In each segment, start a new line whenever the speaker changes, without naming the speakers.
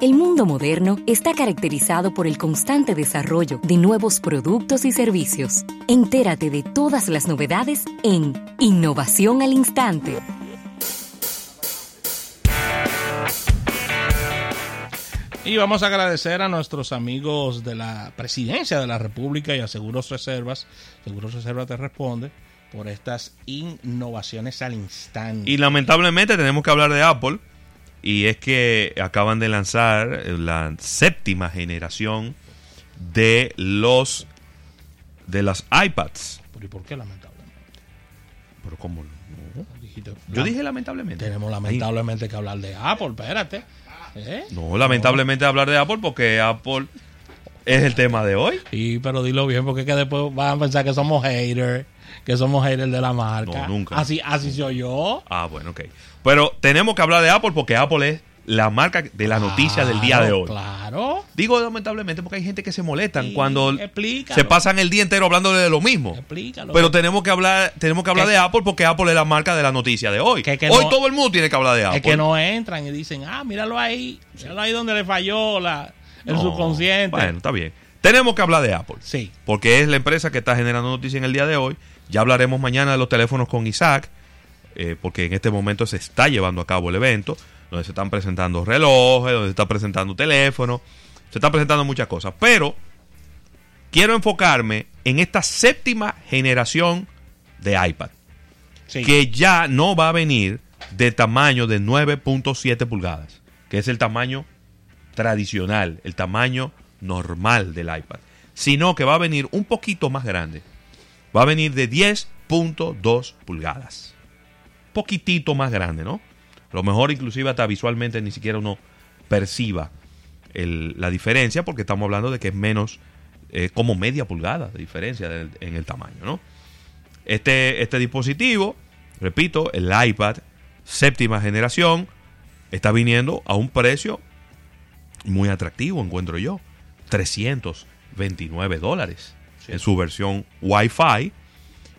El mundo moderno está caracterizado por el constante desarrollo de nuevos productos y servicios. Entérate de todas las novedades en Innovación al Instante.
Y vamos a agradecer a nuestros amigos de la Presidencia de la República y a Seguros Reservas. Seguros Reservas te responde por estas innovaciones al instante.
Y lamentablemente tenemos que hablar de Apple y es que acaban de lanzar la séptima generación de los de las iPads.
¿Y por qué lamentablemente?
Pero cómo no? Yo dije lamentablemente.
Tenemos lamentablemente que hablar de Apple, espérate.
¿Eh? No, lamentablemente hablar de Apple porque Apple es el tema de hoy.
Sí, pero dilo bien porque es que después van a pensar que somos haters, que somos haters de la marca.
No, nunca.
Así, así soy yo.
Ah, bueno, ok. Pero tenemos que hablar de Apple porque Apple es la marca de la noticia del día de hoy.
Claro.
Digo lamentablemente porque hay gente que se molestan cuando se pasan el día entero hablando de lo mismo.
Explícalo.
Pero tenemos que hablar, tenemos que hablar de Apple porque Apple es la marca de la noticia de hoy. hoy todo el mundo tiene que hablar de Apple.
Es que no entran y dicen, ah, míralo ahí, míralo ahí donde le falló la, el subconsciente.
Bueno, está bien. Tenemos que hablar de Apple.
Sí.
Porque es la empresa que está generando noticias en el día de hoy. Ya hablaremos mañana de los teléfonos con Isaac. Eh, porque en este momento se está llevando a cabo el evento, donde se están presentando relojes, donde se está presentando teléfonos, se están presentando muchas cosas. Pero quiero enfocarme en esta séptima generación de iPad, que ya no va a venir de tamaño de 9.7 pulgadas, que es el tamaño tradicional, el tamaño normal del iPad, sino que va a venir un poquito más grande. Va a venir de 10.2 pulgadas poquitito más grande, ¿no? A lo mejor inclusive hasta visualmente ni siquiera uno perciba la diferencia porque estamos hablando de que es menos eh, como media pulgada de diferencia en el tamaño, ¿no? Este, este dispositivo, repito, el iPad séptima generación, está viniendo a un precio muy atractivo, encuentro yo. 329 dólares en su versión Wi-Fi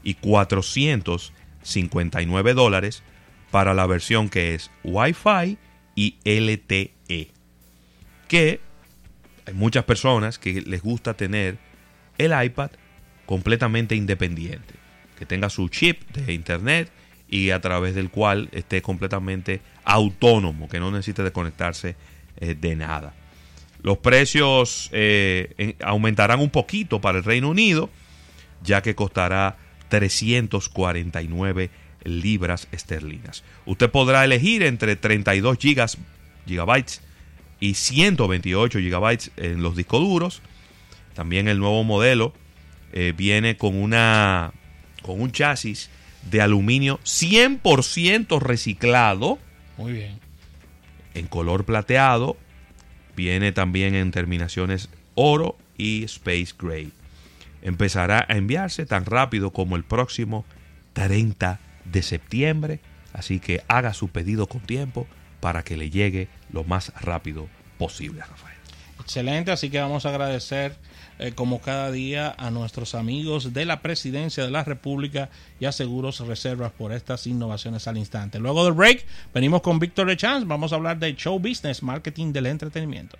y 400 59 dólares para la versión que es Wi-Fi y LTE. Que hay muchas personas que les gusta tener el iPad completamente independiente, que tenga su chip de internet y a través del cual esté completamente autónomo, que no necesite desconectarse eh, de nada. Los precios eh, aumentarán un poquito para el Reino Unido, ya que costará 349 libras esterlinas. Usted podrá elegir entre 32 gigas, gigabytes y 128 gigabytes en los discos duros. También el nuevo modelo eh, viene con una con un chasis de aluminio 100% reciclado.
Muy bien.
En color plateado. Viene también en terminaciones oro y space gray empezará a enviarse tan rápido como el próximo 30 de septiembre. Así que haga su pedido con tiempo para que le llegue lo más rápido posible, Rafael.
Excelente, así que vamos a agradecer eh, como cada día a nuestros amigos de la Presidencia de la República y a Seguros Reservas por estas innovaciones al instante. Luego del break, venimos con Víctor Chance, vamos a hablar de show business, marketing del entretenimiento.